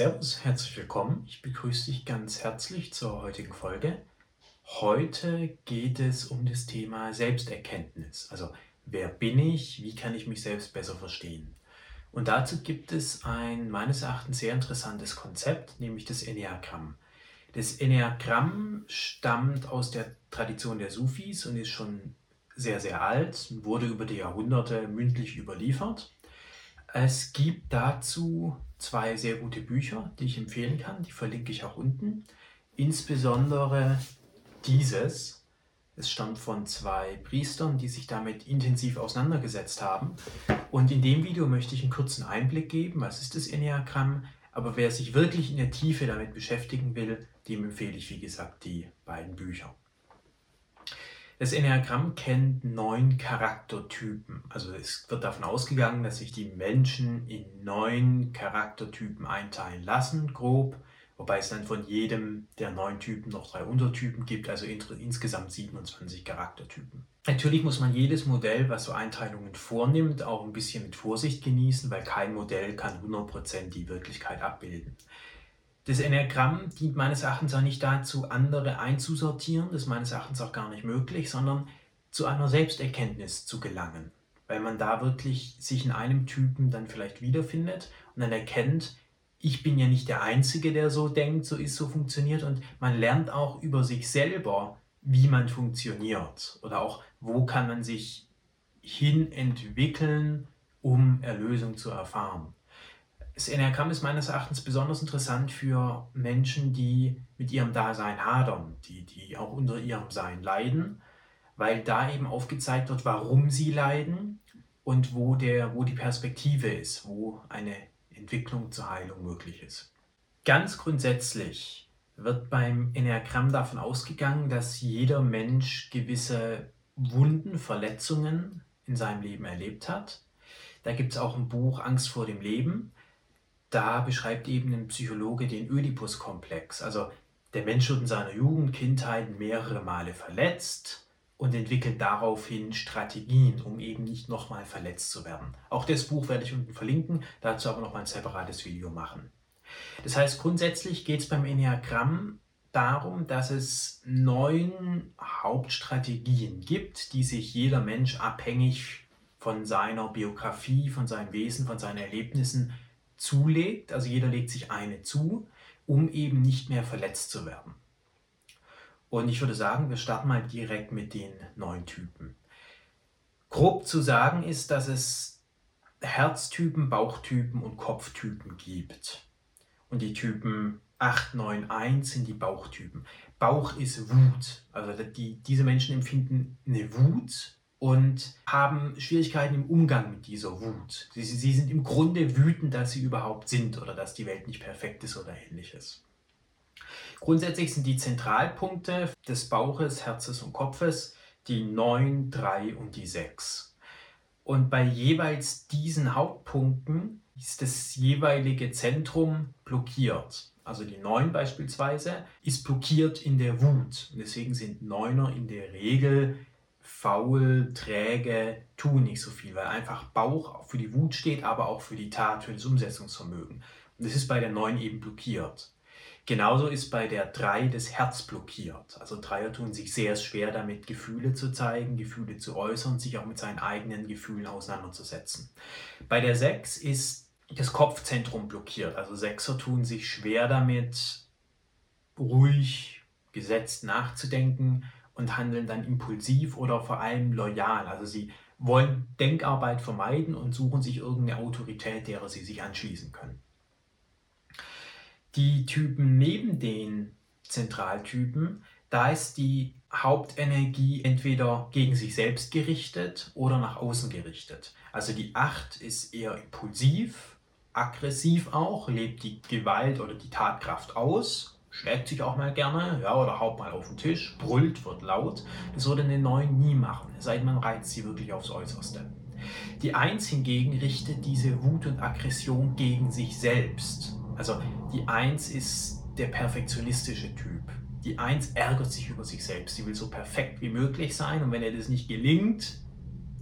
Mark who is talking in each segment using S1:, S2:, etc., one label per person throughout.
S1: Servus, herzlich willkommen. Ich begrüße dich ganz herzlich zur heutigen Folge. Heute geht es um das Thema Selbsterkenntnis. Also, wer bin ich? Wie kann ich mich selbst besser verstehen? Und dazu gibt es ein meines Erachtens sehr interessantes Konzept, nämlich das Enneagramm. Das Enneagramm stammt aus der Tradition der Sufis und ist schon sehr, sehr alt, wurde über die Jahrhunderte mündlich überliefert. Es gibt dazu zwei sehr gute Bücher, die ich empfehlen kann. Die verlinke ich auch unten. Insbesondere dieses. Es stammt von zwei Priestern, die sich damit intensiv auseinandergesetzt haben. Und in dem Video möchte ich einen kurzen Einblick geben, was ist das Enneagramm. Aber wer sich wirklich in der Tiefe damit beschäftigen will, dem empfehle ich, wie gesagt, die beiden Bücher. Das Enneagramm kennt neun Charaktertypen. Also es wird davon ausgegangen, dass sich die Menschen in neun Charaktertypen einteilen lassen, grob. Wobei es dann von jedem der neun Typen noch drei Untertypen gibt, also insgesamt 27 Charaktertypen. Natürlich muss man jedes Modell, was so Einteilungen vornimmt, auch ein bisschen mit Vorsicht genießen, weil kein Modell kann 100% die Wirklichkeit abbilden. Das Enneagramm dient meines Erachtens auch nicht dazu, andere einzusortieren, das ist meines Erachtens auch gar nicht möglich, sondern zu einer Selbsterkenntnis zu gelangen, weil man da wirklich sich in einem Typen dann vielleicht wiederfindet und dann erkennt, ich bin ja nicht der Einzige, der so denkt, so ist, so funktioniert. Und man lernt auch über sich selber, wie man funktioniert. Oder auch, wo kann man sich hin entwickeln, um Erlösung zu erfahren. Das Enneagramm ist meines Erachtens besonders interessant für Menschen, die mit ihrem Dasein hadern, die, die auch unter ihrem Sein leiden, weil da eben aufgezeigt wird, warum sie leiden und wo, der, wo die Perspektive ist, wo eine Entwicklung zur Heilung möglich ist. Ganz grundsätzlich wird beim Enneagramm davon ausgegangen, dass jeder Mensch gewisse Wunden, Verletzungen in seinem Leben erlebt hat. Da gibt es auch ein Buch Angst vor dem Leben da beschreibt eben ein Psychologe den Oedipus-Komplex. Also der Mensch wird in seiner Jugend, Kindheit mehrere Male verletzt und entwickelt daraufhin Strategien, um eben nicht nochmal verletzt zu werden. Auch das Buch werde ich unten verlinken, dazu aber nochmal ein separates Video machen. Das heißt, grundsätzlich geht es beim Enneagramm darum, dass es neun Hauptstrategien gibt, die sich jeder Mensch abhängig von seiner Biografie, von seinem Wesen, von seinen Erlebnissen zulegt, also jeder legt sich eine zu, um eben nicht mehr verletzt zu werden. Und ich würde sagen, wir starten mal direkt mit den neuen Typen. Grob zu sagen ist, dass es Herztypen, Bauchtypen und Kopftypen gibt. Und die Typen 8, 9, 1 sind die Bauchtypen. Bauch ist Wut. Also die, diese Menschen empfinden eine Wut und haben Schwierigkeiten im Umgang mit dieser Wut. Sie, sie sind im Grunde wütend, dass sie überhaupt sind oder dass die Welt nicht perfekt ist oder ähnliches. Grundsätzlich sind die Zentralpunkte des Bauches, Herzes und Kopfes die 9, 3 und die 6. Und bei jeweils diesen Hauptpunkten ist das jeweilige Zentrum blockiert. Also die 9 beispielsweise ist blockiert in der Wut. Und deswegen sind Neuner in der Regel faul, träge, tun nicht so viel, weil einfach Bauch für die Wut steht, aber auch für die Tat, für das Umsetzungsvermögen. Und das ist bei der 9 eben blockiert. Genauso ist bei der 3 das Herz blockiert. Also Dreier tun sich sehr schwer damit, Gefühle zu zeigen, Gefühle zu äußern, sich auch mit seinen eigenen Gefühlen auseinanderzusetzen. Bei der 6 ist das Kopfzentrum blockiert. Also Sechser tun sich schwer damit, ruhig, gesetzt nachzudenken, und handeln dann impulsiv oder vor allem loyal. Also sie wollen Denkarbeit vermeiden und suchen sich irgendeine Autorität, derer sie sich anschließen können. Die Typen neben den Zentraltypen, da ist die Hauptenergie entweder gegen sich selbst gerichtet oder nach außen gerichtet. Also die 8 ist eher impulsiv, aggressiv auch, lebt die Gewalt oder die Tatkraft aus schlägt sich auch mal gerne, ja, oder haut mal auf den Tisch, brüllt, wird laut. Das würde eine 9 nie machen, es sei denn, man reizt sie wirklich aufs Äußerste. Die 1 hingegen richtet diese Wut und Aggression gegen sich selbst. Also die 1 ist der perfektionistische Typ. Die 1 ärgert sich über sich selbst. Sie will so perfekt wie möglich sein und wenn ihr das nicht gelingt,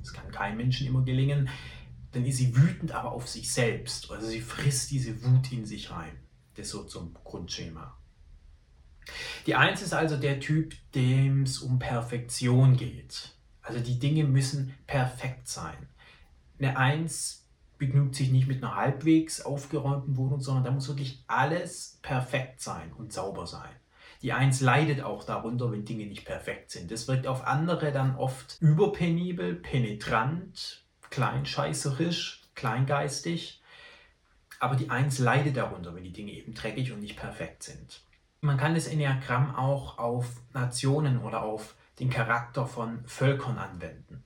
S1: das kann keinem Menschen immer gelingen, dann ist sie wütend aber auf sich selbst. Also sie frisst diese Wut in sich rein. Das so zum Grundschema. Die Eins ist also der Typ, dem es um Perfektion geht. Also die Dinge müssen perfekt sein. Eine Eins begnügt sich nicht mit einer halbwegs aufgeräumten Wohnung, sondern da muss wirklich alles perfekt sein und sauber sein. Die Eins leidet auch darunter, wenn Dinge nicht perfekt sind. Das wirkt auf andere dann oft überpenibel, penetrant, kleinscheißerisch, kleingeistig. Aber die Eins leidet darunter, wenn die Dinge eben dreckig und nicht perfekt sind. Man kann das Enneagramm auch auf Nationen oder auf den Charakter von Völkern anwenden.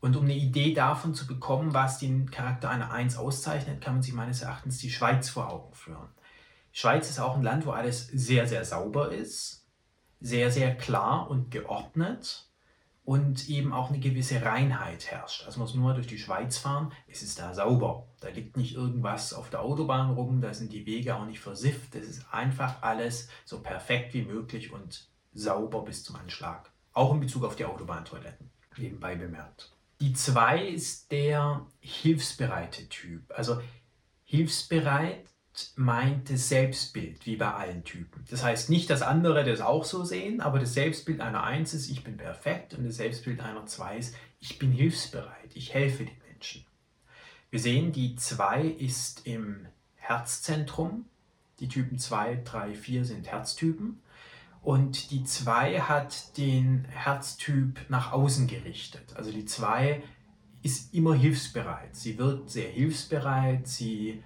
S1: Und um eine Idee davon zu bekommen, was den Charakter einer Eins auszeichnet, kann man sich meines Erachtens die Schweiz vor Augen führen. Schweiz ist auch ein Land, wo alles sehr, sehr sauber ist, sehr, sehr klar und geordnet und eben auch eine gewisse Reinheit herrscht. Also muss nur durch die Schweiz fahren, es ist da sauber. Da liegt nicht irgendwas auf der Autobahn rum, da sind die Wege auch nicht versifft. Es ist einfach alles so perfekt wie möglich und sauber bis zum Anschlag. Auch in Bezug auf die Autobahntoiletten, nebenbei bemerkt. Die 2 ist der hilfsbereite Typ. Also hilfsbereit meint das Selbstbild, wie bei allen Typen. Das heißt nicht, dass andere das auch so sehen, aber das Selbstbild einer 1 ist, ich bin perfekt und das Selbstbild einer 2 ist, ich bin hilfsbereit, ich helfe den Menschen. Wir sehen, die 2 ist im Herzzentrum. Die Typen 2, 3, 4 sind Herztypen. Und die 2 hat den Herztyp nach außen gerichtet. Also die 2 ist immer hilfsbereit. Sie wird sehr hilfsbereit, sie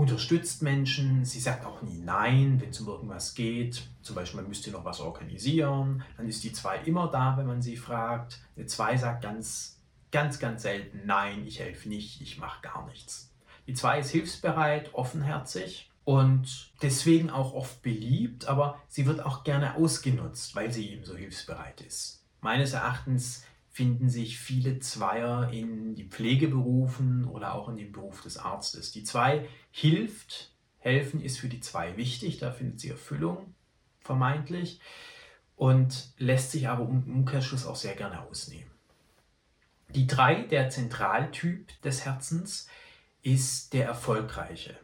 S1: unterstützt Menschen, sie sagt auch nie Nein, wenn es um irgendwas geht. Zum Beispiel, man müsste noch was organisieren. Dann ist die 2 immer da, wenn man sie fragt. Die 2 sagt ganz, ganz, ganz selten Nein, ich helfe nicht, ich mache gar nichts. Die 2 ist hilfsbereit, offenherzig und deswegen auch oft beliebt, aber sie wird auch gerne ausgenutzt, weil sie eben so hilfsbereit ist. Meines Erachtens finden sich viele Zweier in die Pflegeberufen oder auch in dem Beruf des Arztes. Die Zwei hilft, helfen ist für die Zwei wichtig, da findet sie Erfüllung, vermeintlich, und lässt sich aber im Umkehrschluss auch sehr gerne ausnehmen. Die Drei, der Zentraltyp des Herzens, ist der Erfolgreiche.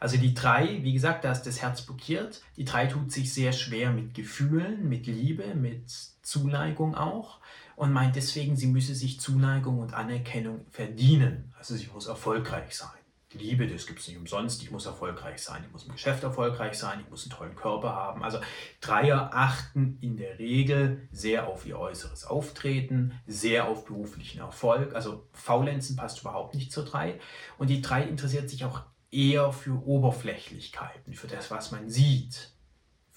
S1: Also die drei, wie gesagt, da ist das Herz blockiert. Die drei tut sich sehr schwer mit Gefühlen, mit Liebe, mit Zuneigung auch und meint deswegen, sie müsse sich Zuneigung und Anerkennung verdienen. Also sie muss erfolgreich sein. Liebe, das gibt es nicht umsonst, ich muss erfolgreich sein, ich muss im Geschäft erfolgreich sein, ich muss einen tollen Körper haben. Also Dreier achten in der Regel sehr auf ihr äußeres Auftreten, sehr auf beruflichen Erfolg. Also Faulenzen passt überhaupt nicht zur Drei. Und die Drei interessiert sich auch eher für Oberflächlichkeiten, für das, was man sieht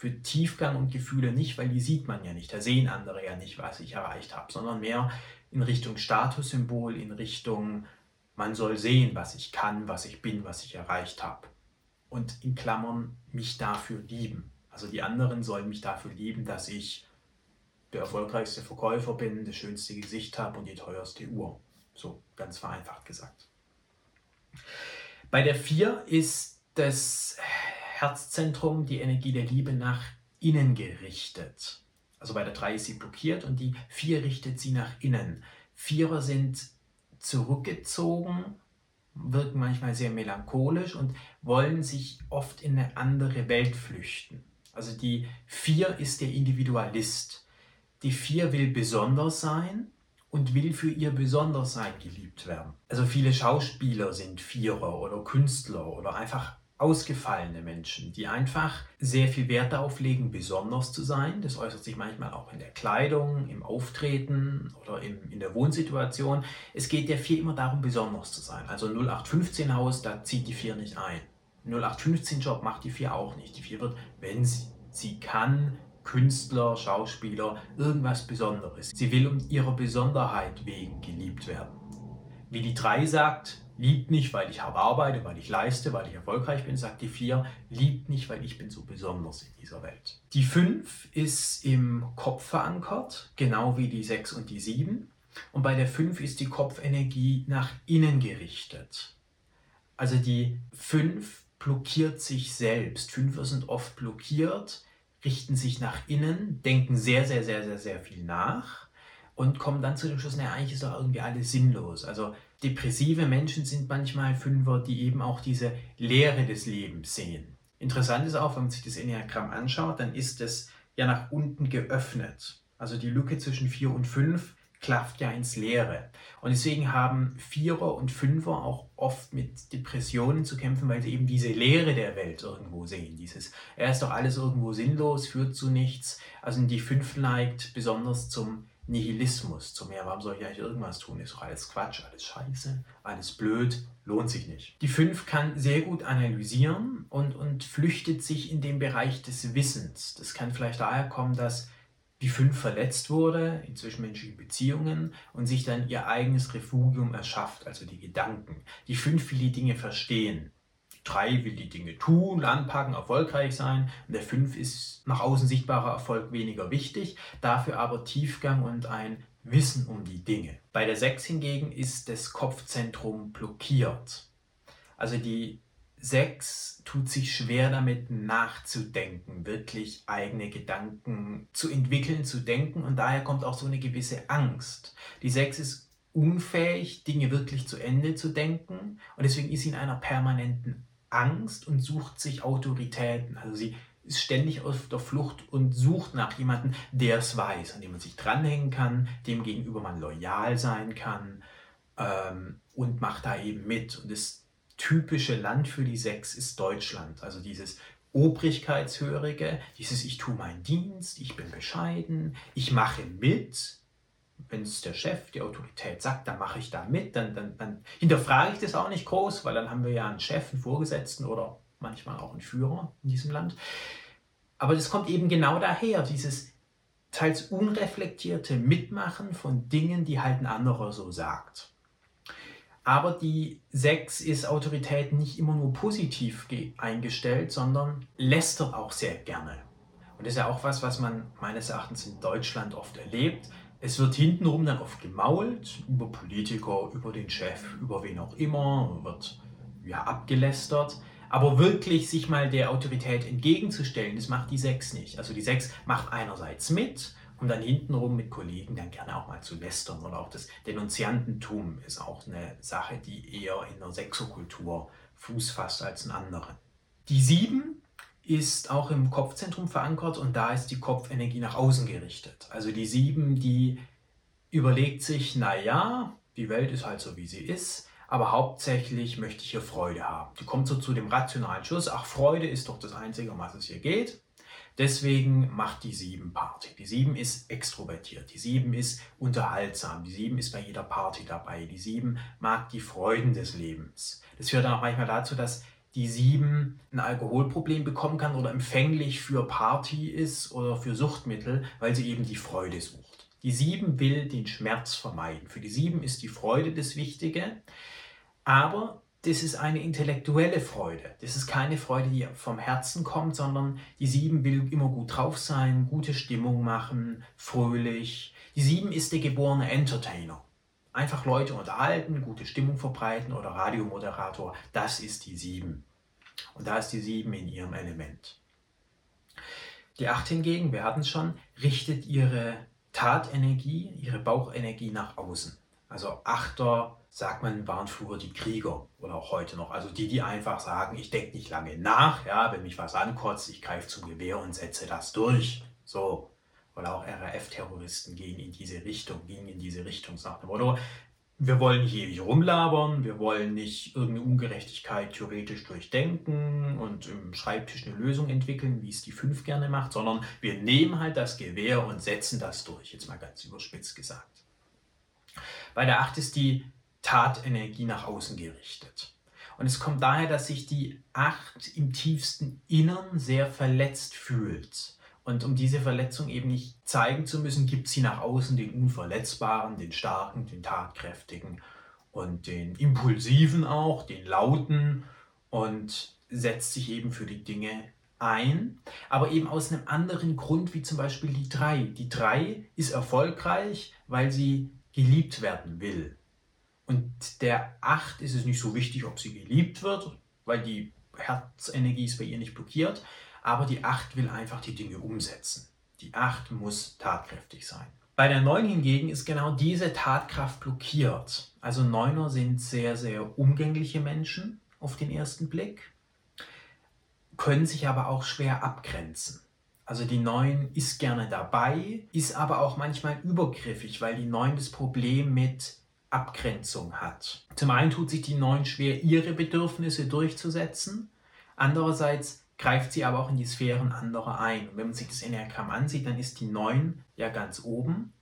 S1: für Tiefgang und Gefühle nicht, weil die sieht man ja nicht. Da sehen andere ja nicht, was ich erreicht habe, sondern mehr in Richtung Statussymbol, in Richtung, man soll sehen, was ich kann, was ich bin, was ich erreicht habe. Und in Klammern mich dafür lieben. Also die anderen sollen mich dafür lieben, dass ich der erfolgreichste Verkäufer bin, das schönste Gesicht habe und die teuerste Uhr. So ganz vereinfacht gesagt. Bei der 4 ist das Herzzentrum, die Energie der Liebe nach innen gerichtet. Also bei der 3 ist sie blockiert und die 4 richtet sie nach innen. Vierer sind zurückgezogen, wirken manchmal sehr melancholisch und wollen sich oft in eine andere Welt flüchten. Also die 4 ist der Individualist. Die 4 will besonders sein und will für ihr Besondersein geliebt werden. Also viele Schauspieler sind Vierer oder Künstler oder einfach ausgefallene Menschen, die einfach sehr viel Wert darauf legen, besonders zu sein. Das äußert sich manchmal auch in der Kleidung, im Auftreten oder im, in der Wohnsituation. Es geht der vier immer darum, besonders zu sein. Also 0815 Haus, da zieht die vier nicht ein. 0815 Job macht die vier auch nicht. Die vier wird, wenn sie, sie kann, Künstler, Schauspieler, irgendwas Besonderes. Sie will um ihrer Besonderheit wegen geliebt werden. Wie die drei sagt, Liebt nicht, weil ich hart arbeite, weil ich leiste, weil ich erfolgreich bin, sagt die 4. Liebt nicht, weil ich bin so besonders in dieser Welt. Die 5 ist im Kopf verankert, genau wie die 6 und die 7. Und bei der 5 ist die Kopfenergie nach innen gerichtet. Also die 5 blockiert sich selbst. Fünfer sind oft blockiert, richten sich nach innen, denken sehr, sehr, sehr, sehr, sehr viel nach und kommen dann zu dem Schluss, naja, eigentlich ist doch irgendwie alles sinnlos. Also depressive Menschen sind manchmal Fünfer, die eben auch diese Leere des Lebens sehen. Interessant ist auch, wenn man sich das Enneagramm anschaut, dann ist es ja nach unten geöffnet. Also die Lücke zwischen 4 und 5 klafft ja ins Leere. Und deswegen haben Vierer und Fünfer auch oft mit Depressionen zu kämpfen, weil sie eben diese Leere der Welt irgendwo sehen. Dieses, er ist doch alles irgendwo sinnlos, führt zu nichts. Also die Fünf neigt besonders zum Nihilismus, zum mehr, warum soll ich eigentlich irgendwas tun? Ist doch alles Quatsch, alles Scheiße, alles blöd, lohnt sich nicht. Die Fünf kann sehr gut analysieren und, und flüchtet sich in den Bereich des Wissens. Das kann vielleicht daher kommen, dass die fünf verletzt wurde in zwischenmenschlichen Beziehungen und sich dann ihr eigenes Refugium erschafft, also die Gedanken. Die fünf will die Dinge verstehen. Die drei will die Dinge tun, anpacken, erfolgreich sein. Und der fünf ist nach außen sichtbarer Erfolg weniger wichtig, dafür aber Tiefgang und ein Wissen um die Dinge. Bei der sechs hingegen ist das Kopfzentrum blockiert. Also die 6 tut sich schwer damit nachzudenken, wirklich eigene Gedanken zu entwickeln, zu denken und daher kommt auch so eine gewisse Angst. Die 6 ist unfähig, Dinge wirklich zu Ende zu denken und deswegen ist sie in einer permanenten Angst und sucht sich Autoritäten. Also sie ist ständig auf der Flucht und sucht nach jemandem, der es weiß, an dem man sich dranhängen kann, dem gegenüber man loyal sein kann ähm, und macht da eben mit. Und es typische Land für die Sechs ist Deutschland. Also dieses Obrigkeitshörige, dieses Ich tue meinen Dienst, ich bin bescheiden, ich mache mit. Wenn es der Chef, die Autorität sagt, dann mache ich da mit, dann, dann, dann hinterfrage ich das auch nicht groß, weil dann haben wir ja einen Chef, einen Vorgesetzten oder manchmal auch einen Führer in diesem Land. Aber das kommt eben genau daher, dieses teils unreflektierte Mitmachen von Dingen, die halt ein anderer so sagt. Aber die 6 ist Autorität nicht immer nur positiv eingestellt, sondern lästert auch sehr gerne. Und das ist ja auch was, was man meines Erachtens in Deutschland oft erlebt. Es wird hintenrum dann oft gemault über Politiker, über den Chef, über wen auch immer, wird ja abgelästert. Aber wirklich sich mal der Autorität entgegenzustellen, das macht die 6 nicht. Also die 6 macht einerseits mit um dann hintenrum mit Kollegen dann gerne auch mal zu lästern. Oder auch das Denunziantentum ist auch eine Sache, die eher in der Sexokultur Fuß fasst als in anderen. Die sieben ist auch im Kopfzentrum verankert und da ist die Kopfenergie nach außen gerichtet. Also die sieben, die überlegt sich, naja, die Welt ist halt so, wie sie ist, aber hauptsächlich möchte ich hier Freude haben. Die kommt so zu dem rationalen Schluss, ach, Freude ist doch das Einzige, um was es hier geht. Deswegen macht die 7 Party. Die 7 ist extrovertiert, die 7 ist unterhaltsam, die 7 ist bei jeder Party dabei, die 7 mag die Freuden des Lebens. Das führt dann auch manchmal dazu, dass die 7 ein Alkoholproblem bekommen kann oder empfänglich für Party ist oder für Suchtmittel, weil sie eben die Freude sucht. Die 7 will den Schmerz vermeiden. Für die 7 ist die Freude das Wichtige, aber das ist eine intellektuelle Freude. Das ist keine Freude, die vom Herzen kommt, sondern die Sieben will immer gut drauf sein, gute Stimmung machen, fröhlich. Die Sieben ist der geborene Entertainer. Einfach Leute unterhalten, gute Stimmung verbreiten oder Radiomoderator, das ist die Sieben. Und da ist die Sieben in ihrem Element. Die Acht hingegen, wir hatten es schon, richtet ihre Tatenergie, ihre Bauchenergie nach außen. Also Achter sagt man, waren früher die Krieger oder auch heute noch. Also die, die einfach sagen, ich denke nicht lange nach, ja, wenn mich was ankotzt, ich greife zum Gewehr und setze das durch. So. Oder auch RAF-Terroristen gehen in diese Richtung, gingen in diese Richtung, sagt Motto, wir wollen nicht ewig rumlabern, wir wollen nicht irgendeine Ungerechtigkeit theoretisch durchdenken und im Schreibtisch eine Lösung entwickeln, wie es die fünf gerne macht, sondern wir nehmen halt das Gewehr und setzen das durch, jetzt mal ganz überspitzt gesagt. Bei der 8 ist die Tatenergie nach außen gerichtet. Und es kommt daher, dass sich die Acht im tiefsten Innern sehr verletzt fühlt. Und um diese Verletzung eben nicht zeigen zu müssen, gibt sie nach außen den Unverletzbaren, den Starken, den Tatkräftigen und den Impulsiven auch, den Lauten und setzt sich eben für die Dinge ein, aber eben aus einem anderen Grund, wie zum Beispiel die drei. Die drei ist erfolgreich, weil sie geliebt werden will. Und der 8 ist es nicht so wichtig, ob sie geliebt wird, weil die Herzenergie ist bei ihr nicht blockiert, aber die 8 will einfach die Dinge umsetzen. Die 8 muss tatkräftig sein. Bei der 9 hingegen ist genau diese Tatkraft blockiert. Also Neuner sind sehr, sehr umgängliche Menschen auf den ersten Blick können sich aber auch schwer abgrenzen. Also die Neun ist gerne dabei, ist aber auch manchmal übergriffig, weil die Neun das Problem mit Abgrenzung hat. Zum einen tut sich die Neun schwer, ihre Bedürfnisse durchzusetzen. Andererseits greift sie aber auch in die Sphären anderer ein. Und wenn man sich das Enneagramm ansieht, dann ist die Neun ja ganz oben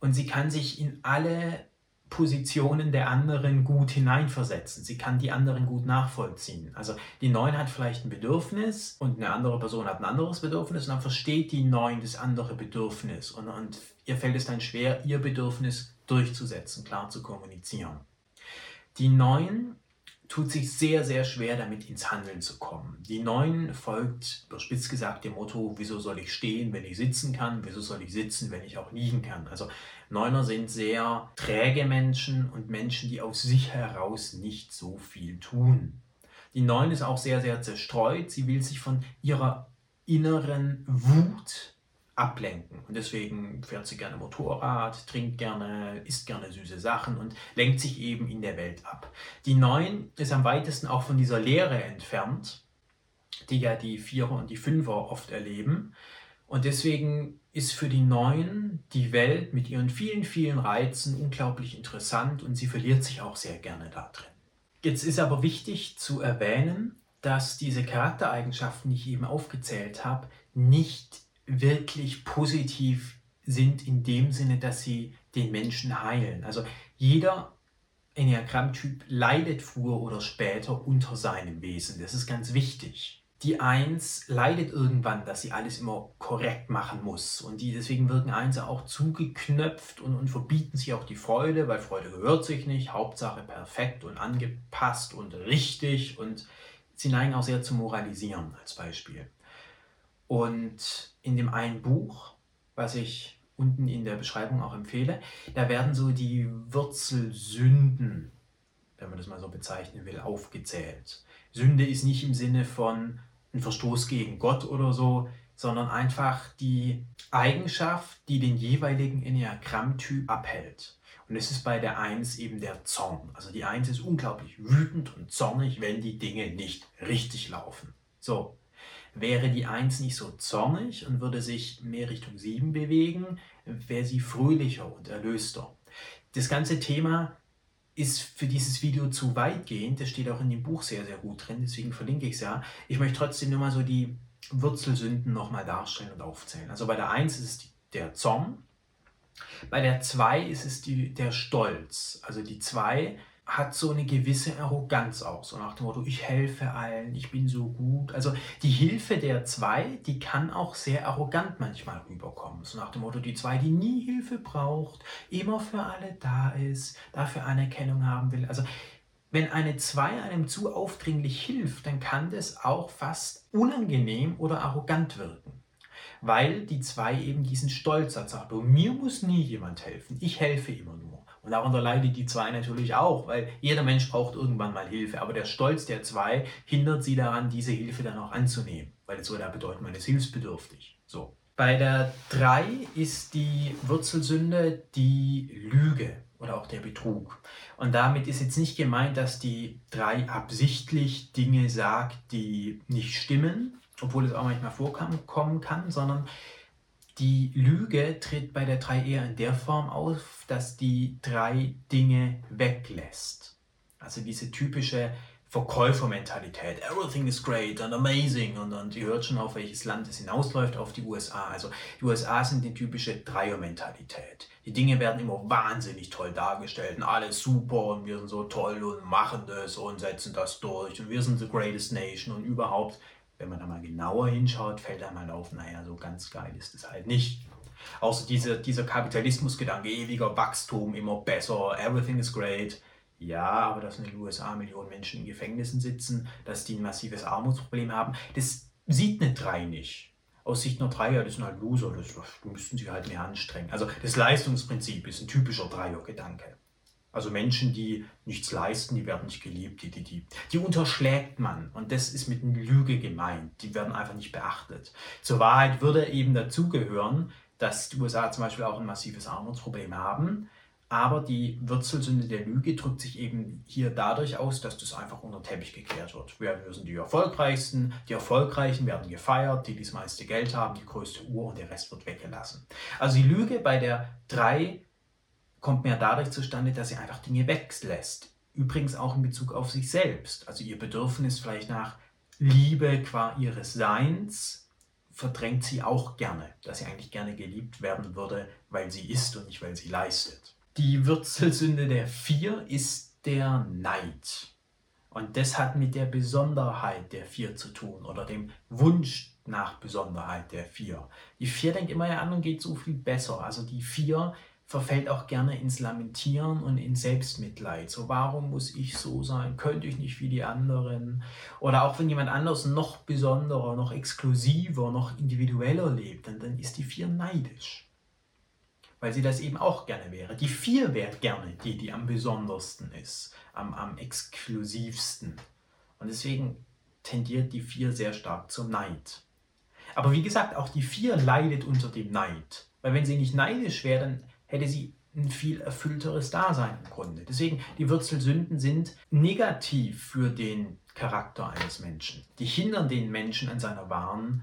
S1: und sie kann sich in alle Positionen der anderen gut hineinversetzen. Sie kann die anderen gut nachvollziehen. Also die Neun hat vielleicht ein Bedürfnis und eine andere Person hat ein anderes Bedürfnis und dann versteht die Neun das andere Bedürfnis und, und ihr fällt es dann schwer, ihr Bedürfnis durchzusetzen, klar zu kommunizieren. Die Neun tut sich sehr, sehr schwer damit ins Handeln zu kommen. Die Neun folgt, überspitzt gesagt, dem Motto, wieso soll ich stehen, wenn ich sitzen kann, wieso soll ich sitzen, wenn ich auch liegen kann. Also Neuner sind sehr träge Menschen und Menschen, die aus sich heraus nicht so viel tun. Die Neun ist auch sehr, sehr zerstreut. Sie will sich von ihrer inneren Wut ablenken. Und deswegen fährt sie gerne Motorrad, trinkt gerne, isst gerne süße Sachen und lenkt sich eben in der Welt ab. Die Neun ist am weitesten auch von dieser Lehre entfernt, die ja die Vierer und die Fünfer oft erleben. Und deswegen ist für die Neuen die Welt mit ihren vielen, vielen Reizen unglaublich interessant und sie verliert sich auch sehr gerne da drin. Jetzt ist aber wichtig zu erwähnen, dass diese Charaktereigenschaften, die ich eben aufgezählt habe, nicht wirklich positiv sind in dem Sinne, dass sie den Menschen heilen. Also jeder Enneagrammtyp leidet früher oder später unter seinem Wesen. Das ist ganz wichtig. Die Eins leidet irgendwann, dass sie alles immer korrekt machen muss. Und die, deswegen wirken Einser auch zugeknöpft und, und verbieten sich auch die Freude, weil Freude gehört sich nicht. Hauptsache perfekt und angepasst und richtig. Und sie neigen auch sehr zu moralisieren als Beispiel. Und in dem einen Buch, was ich unten in der Beschreibung auch empfehle, da werden so die Wurzelsünden, wenn man das mal so bezeichnen will, aufgezählt. Sünde ist nicht im Sinne von ein Verstoß gegen Gott oder so, sondern einfach die Eigenschaft, die den jeweiligen Enneagrammtyp abhält. Und es ist bei der Eins eben der Zorn. Also die Eins ist unglaublich wütend und zornig, wenn die Dinge nicht richtig laufen. So, Wäre die 1 nicht so zornig und würde sich mehr Richtung 7 bewegen, wäre sie fröhlicher und erlöster. Das ganze Thema ist für dieses Video zu weitgehend. Das steht auch in dem Buch sehr, sehr gut drin, deswegen verlinke ich es ja. Ich möchte trotzdem nur mal so die Wurzelsünden nochmal darstellen und aufzählen. Also bei der 1 ist es der Zorn, bei der 2 ist es die, der Stolz. Also die 2 hat so eine gewisse Arroganz auch, so nach dem Motto, ich helfe allen, ich bin so gut. Also die Hilfe der zwei, die kann auch sehr arrogant manchmal rüberkommen. So nach dem Motto, die zwei, die nie Hilfe braucht, immer für alle da ist, dafür Anerkennung haben will. Also wenn eine zwei einem zu aufdringlich hilft, dann kann das auch fast unangenehm oder arrogant wirken. Weil die zwei eben diesen Stolz hat, sagt, mir muss nie jemand helfen, ich helfe immer nur. Und darunter leidet die zwei natürlich auch, weil jeder Mensch braucht irgendwann mal Hilfe. Aber der Stolz der zwei hindert sie daran, diese Hilfe dann auch anzunehmen, weil es würde ja bedeuten, man ist hilfsbedürftig. So. Bei der 3 ist die Wurzelsünde die Lüge oder auch der Betrug. Und damit ist jetzt nicht gemeint, dass die 3 absichtlich Dinge sagt, die nicht stimmen, obwohl es auch manchmal vorkommen kann, sondern die Lüge tritt bei der 3 eher in der Form auf, dass die drei Dinge weglässt. Also diese typische Verkäufermentalität. Everything is great and amazing. Und, und ihr hört schon, auf welches Land es hinausläuft, auf die USA. Also die USA sind die typische Dreiermentalität. Die Dinge werden immer wahnsinnig toll dargestellt und alles super und wir sind so toll und machen das und setzen das durch und wir sind the greatest nation und überhaupt wenn man da mal genauer hinschaut, fällt einem halt auf, naja, so ganz geil ist es halt nicht. Außer diese, dieser Kapitalismusgedanke, ewiger Wachstum, immer besser, everything is great. Ja, aber dass in den USA Millionen Menschen in Gefängnissen sitzen, dass die ein massives Armutsproblem haben, das sieht eine 3 nicht. Aus Sicht einer Dreier, das sind halt Loser, das, das müssten sie halt mehr anstrengen. Also das Leistungsprinzip ist ein typischer Dreier-Gedanke. Also Menschen, die nichts leisten, die werden nicht geliebt, die, die, die, die unterschlägt man. Und das ist mit Lüge gemeint. Die werden einfach nicht beachtet. Zur Wahrheit würde eben dazugehören, dass die USA zum Beispiel auch ein massives Armutsproblem haben, Aber die Wurzelsünde der Lüge drückt sich eben hier dadurch aus, dass das einfach unter Teppich gekehrt wird. Wir, sind die Erfolgreichsten, die Erfolgreichen werden gefeiert, die, die das meiste Geld haben, die größte Uhr und der Rest wird weggelassen. Also die Lüge bei der 3 kommt mehr dadurch zustande, dass sie einfach Dinge weglässt. Übrigens auch in Bezug auf sich selbst. Also ihr Bedürfnis vielleicht nach Liebe qua ihres Seins verdrängt sie auch gerne, dass sie eigentlich gerne geliebt werden würde, weil sie ist und nicht weil sie leistet. Die Wurzelsünde der Vier ist der Neid. Und das hat mit der Besonderheit der Vier zu tun oder dem Wunsch nach Besonderheit der Vier. Die Vier denkt immer, ja, anderen geht so viel besser. Also die Vier verfällt auch gerne ins Lamentieren und in Selbstmitleid. So, warum muss ich so sein? Könnte ich nicht wie die anderen? Oder auch wenn jemand anders noch besonderer, noch exklusiver, noch individueller lebt, dann, dann ist die Vier neidisch weil sie das eben auch gerne wäre. Die vier wäre gerne die, die am besondersten ist, am, am exklusivsten. Und deswegen tendiert die vier sehr stark zum Neid. Aber wie gesagt, auch die vier leidet unter dem Neid. Weil wenn sie nicht neidisch wäre, dann hätte sie ein viel erfüllteres Dasein im Grunde. Deswegen, die Wurzelsünden sind negativ für den Charakter eines Menschen. Die hindern den Menschen an seiner wahren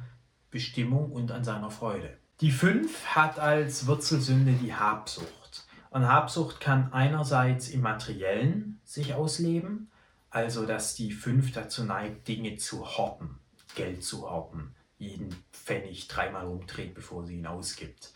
S1: Bestimmung und an seiner Freude. Die 5 hat als Wurzelsünde die Habsucht. Und Habsucht kann einerseits im Materiellen sich ausleben, also dass die 5 dazu neigt, Dinge zu horten, Geld zu horten, jeden Pfennig dreimal umdreht, bevor sie ihn ausgibt.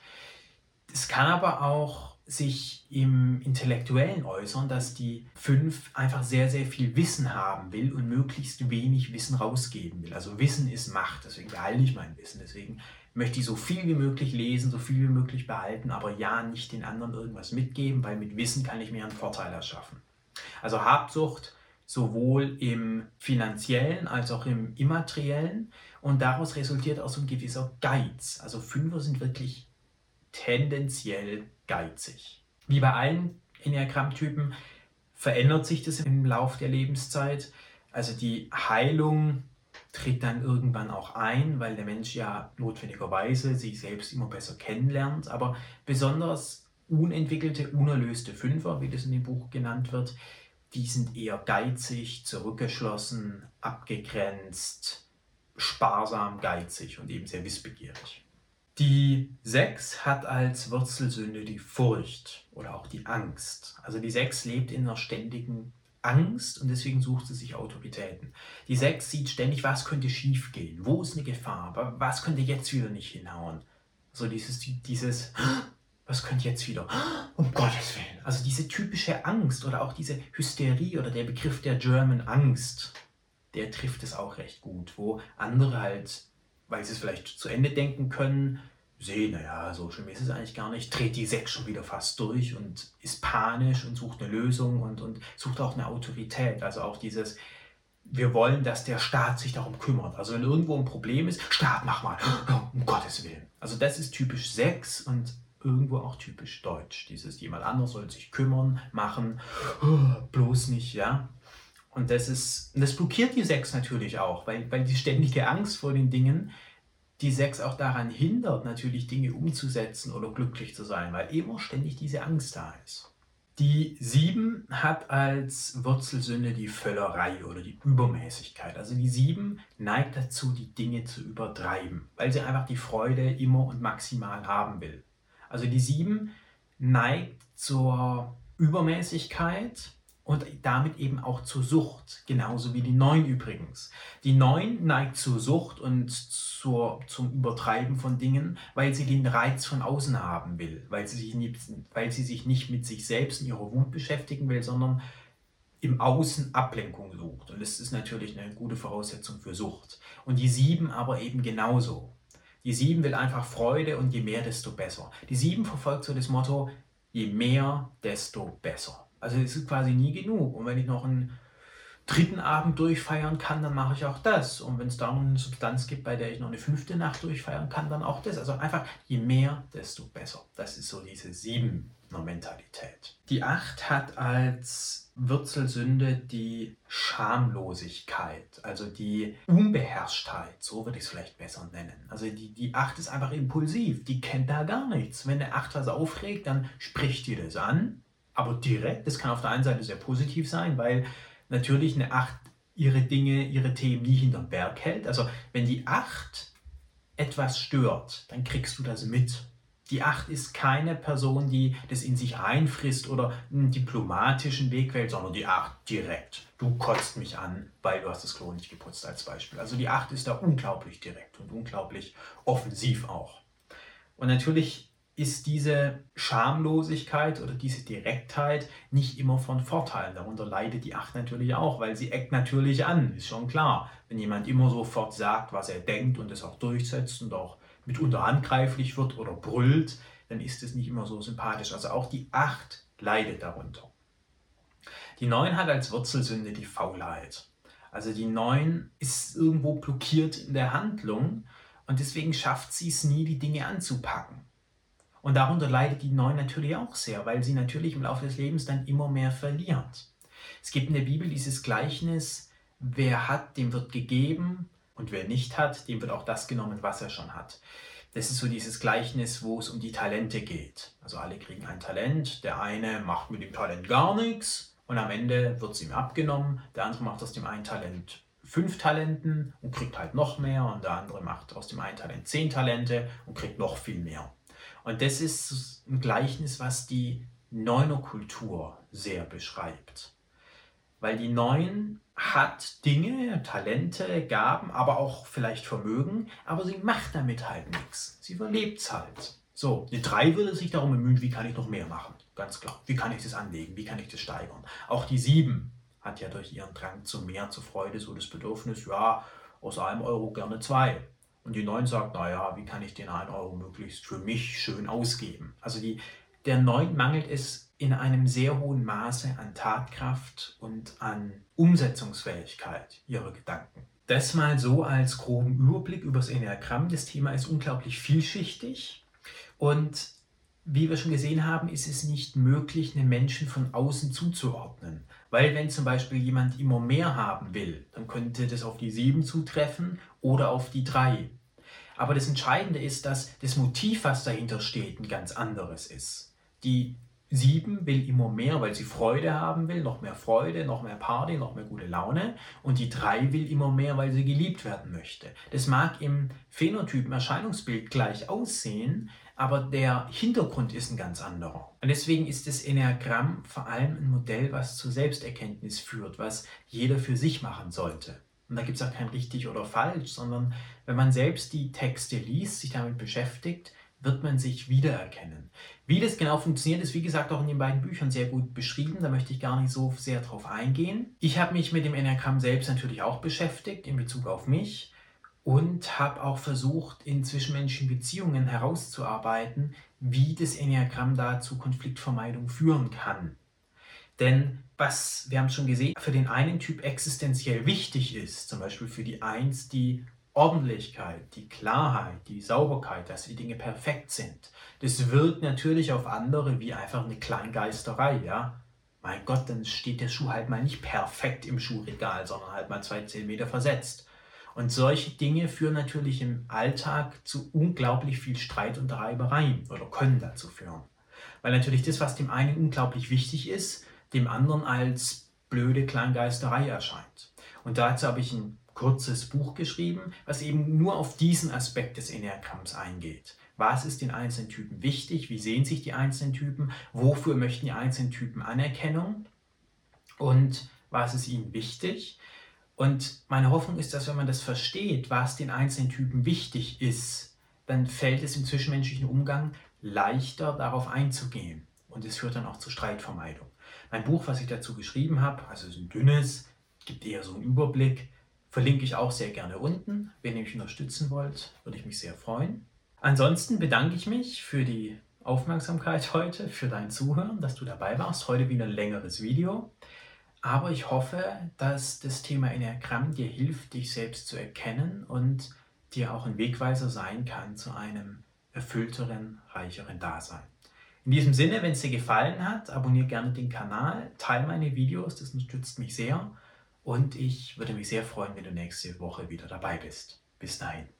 S1: Es kann aber auch sich im Intellektuellen äußern, dass die 5 einfach sehr, sehr viel Wissen haben will und möglichst wenig Wissen rausgeben will. Also Wissen ist Macht, deswegen behalte ich mein Wissen, deswegen möchte ich so viel wie möglich lesen, so viel wie möglich behalten, aber ja nicht den anderen irgendwas mitgeben, weil mit Wissen kann ich mir einen Vorteil erschaffen. Also Habsucht sowohl im finanziellen als auch im immateriellen und daraus resultiert auch so ein gewisser Geiz. Also Fünfer sind wirklich tendenziell geizig. Wie bei allen Enneagrammtypen verändert sich das im Laufe der Lebenszeit. Also die Heilung tritt dann irgendwann auch ein, weil der Mensch ja notwendigerweise sich selbst immer besser kennenlernt. Aber besonders unentwickelte, unerlöste Fünfer, wie das in dem Buch genannt wird, die sind eher geizig, zurückgeschlossen, abgegrenzt, sparsam, geizig und eben sehr wissbegierig. Die Sechs hat als Wurzelsünde die Furcht oder auch die Angst. Also die Sechs lebt in einer ständigen Angst und deswegen sucht sie sich Autoritäten. Die Sechs sieht ständig, was könnte schiefgehen, wo ist eine Gefahr, was könnte jetzt wieder nicht hinhauen. So dieses, dieses, was könnte jetzt wieder, um Gottes Willen. Also diese typische Angst oder auch diese Hysterie oder der Begriff der German Angst, der trifft es auch recht gut, wo andere halt, weil sie es vielleicht zu Ende denken können, sehe, naja, so schlimm ist es eigentlich gar nicht, dreht die Sechs schon wieder fast durch und ist panisch und sucht eine Lösung und, und sucht auch eine Autorität. Also auch dieses, wir wollen, dass der Staat sich darum kümmert. Also wenn irgendwo ein Problem ist, Staat, mach mal, um Gottes Willen. Also das ist typisch Sex und irgendwo auch typisch deutsch. Dieses, jemand anderes soll sich kümmern, machen, bloß nicht, ja. Und das ist, das blockiert die Sex natürlich auch, weil, weil die ständige Angst vor den Dingen die Sex auch daran hindert, natürlich Dinge umzusetzen oder glücklich zu sein, weil immer ständig diese Angst da ist. Die 7 hat als Wurzelsünde die Völlerei oder die Übermäßigkeit. Also die 7 neigt dazu, die Dinge zu übertreiben, weil sie einfach die Freude immer und maximal haben will. Also die 7 neigt zur Übermäßigkeit und damit eben auch zur Sucht, genauso wie die 9 übrigens. Die 9 neigt zur Sucht und zur, zum Übertreiben von Dingen, weil sie den Reiz von außen haben will, weil sie, sich nicht, weil sie sich nicht mit sich selbst und ihrer Wut beschäftigen will, sondern im Außen Ablenkung sucht. Und das ist natürlich eine gute Voraussetzung für Sucht. Und die 7 aber eben genauso. Die 7 will einfach Freude und je mehr, desto besser. Die 7 verfolgt so das Motto, je mehr, desto besser. Also es ist quasi nie genug. Und wenn ich noch einen dritten Abend durchfeiern kann, dann mache ich auch das. Und wenn es da noch eine Substanz gibt, bei der ich noch eine fünfte Nacht durchfeiern kann, dann auch das. Also einfach, je mehr, desto besser. Das ist so diese Siebener Mentalität. Die Acht hat als Wurzelsünde die Schamlosigkeit, also die Unbeherrschtheit, so würde ich es vielleicht besser nennen. Also die, die Acht ist einfach impulsiv, die kennt da gar nichts. Wenn der Acht was aufregt, dann spricht die das an aber direkt. Das kann auf der einen Seite sehr positiv sein, weil natürlich eine 8 ihre Dinge, ihre Themen nie hinterm Berg hält. Also wenn die 8 etwas stört, dann kriegst du das mit. Die Acht ist keine Person, die das in sich einfrisst oder einen diplomatischen Weg wählt, sondern die Acht direkt. Du kotzt mich an, weil du hast das Klo nicht geputzt als Beispiel. Also die Acht ist da unglaublich direkt und unglaublich offensiv auch. Und natürlich ist diese Schamlosigkeit oder diese Direktheit nicht immer von Vorteil. Darunter leidet die Acht natürlich auch, weil sie eckt natürlich an, ist schon klar. Wenn jemand immer sofort sagt, was er denkt und es auch durchsetzt und auch mitunter handgreiflich wird oder brüllt, dann ist es nicht immer so sympathisch. Also auch die Acht leidet darunter. Die Neun hat als Wurzelsünde die Faulheit. Also die Neun ist irgendwo blockiert in der Handlung und deswegen schafft sie es nie, die Dinge anzupacken. Und darunter leidet die Neun natürlich auch sehr, weil sie natürlich im Laufe des Lebens dann immer mehr verliert. Es gibt in der Bibel dieses Gleichnis, wer hat, dem wird gegeben und wer nicht hat, dem wird auch das genommen, was er schon hat. Das ist so dieses Gleichnis, wo es um die Talente geht. Also alle kriegen ein Talent, der eine macht mit dem Talent gar nichts und am Ende wird es ihm abgenommen, der andere macht aus dem einen Talent fünf Talenten und kriegt halt noch mehr und der andere macht aus dem einen Talent zehn Talente und kriegt noch viel mehr. Und das ist ein Gleichnis, was die Neunerkultur sehr beschreibt. Weil die Neun hat Dinge, Talente, Gaben, aber auch vielleicht Vermögen, aber sie macht damit halt nichts. Sie überlebt es halt. So, eine 3 würde sich darum bemühen, wie kann ich noch mehr machen? Ganz klar. Wie kann ich das anlegen? Wie kann ich das steigern? Auch die 7 hat ja durch ihren Drang zu mehr, zu Freude so das Bedürfnis, ja, aus einem Euro gerne zwei. Und die 9 sagt, naja, wie kann ich den 1 Euro möglichst für mich schön ausgeben? Also die, der 9 mangelt es in einem sehr hohen Maße an Tatkraft und an Umsetzungsfähigkeit ihrer Gedanken. Das mal so als groben Überblick über das Enneagramm. Das Thema ist unglaublich vielschichtig und wie wir schon gesehen haben, ist es nicht möglich, einen Menschen von außen zuzuordnen. Weil wenn zum Beispiel jemand immer mehr haben will, dann könnte das auf die 7 zutreffen oder auf die 3. Aber das Entscheidende ist, dass das Motiv, was dahinter steht, ein ganz anderes ist. Die Sieben will immer mehr, weil sie Freude haben will, noch mehr Freude, noch mehr Party, noch mehr gute Laune. Und die drei will immer mehr, weil sie geliebt werden möchte. Das mag im Phänotypen Erscheinungsbild gleich aussehen, aber der Hintergrund ist ein ganz anderer. Und deswegen ist das Enneagramm vor allem ein Modell, was zur Selbsterkenntnis führt, was jeder für sich machen sollte. Und da gibt es auch kein richtig oder falsch, sondern wenn man selbst die Texte liest, sich damit beschäftigt, wird man sich wiedererkennen. Wie das genau funktioniert, ist wie gesagt auch in den beiden Büchern sehr gut beschrieben. Da möchte ich gar nicht so sehr drauf eingehen. Ich habe mich mit dem Enneagramm selbst natürlich auch beschäftigt in Bezug auf mich und habe auch versucht, in zwischenmenschlichen Beziehungen herauszuarbeiten, wie das Enneagramm da zu Konfliktvermeidung führen kann. Denn was, wir haben schon gesehen, für den einen Typ existenziell wichtig ist, zum Beispiel für die Eins die Ordentlichkeit, die Klarheit, die Sauberkeit, dass die Dinge perfekt sind. Das wirkt natürlich auf andere wie einfach eine Kleingeisterei, ja. Mein Gott, dann steht der Schuh halt mal nicht perfekt im Schuhregal, sondern halt mal zwei Zentimeter versetzt. Und solche Dinge führen natürlich im Alltag zu unglaublich viel Streit und Reibereien oder können dazu führen. Weil natürlich das, was dem einen unglaublich wichtig ist, dem anderen als blöde Kleingeisterei erscheint. Und dazu habe ich ein kurzes Buch geschrieben, was eben nur auf diesen Aspekt des Enneagramms eingeht. Was ist den einzelnen Typen wichtig? Wie sehen sich die einzelnen Typen? Wofür möchten die einzelnen Typen Anerkennung? Und was ist ihnen wichtig? Und meine Hoffnung ist, dass wenn man das versteht, was den einzelnen Typen wichtig ist, dann fällt es im zwischenmenschlichen Umgang leichter darauf einzugehen. Und es führt dann auch zur Streitvermeidung. Mein Buch, was ich dazu geschrieben habe, also ist ein dünnes, gibt eher so einen Überblick, Verlinke ich auch sehr gerne unten. Wenn ihr mich unterstützen wollt, würde ich mich sehr freuen. Ansonsten bedanke ich mich für die Aufmerksamkeit heute, für dein Zuhören, dass du dabei warst. Heute wieder ein längeres Video. Aber ich hoffe, dass das Thema Enneagramm dir hilft, dich selbst zu erkennen und dir auch ein Wegweiser sein kann zu einem erfüllteren, reicheren Dasein. In diesem Sinne, wenn es dir gefallen hat, abonniere gerne den Kanal, teile meine Videos, das unterstützt mich sehr. Und ich würde mich sehr freuen, wenn du nächste Woche wieder dabei bist. Bis dahin.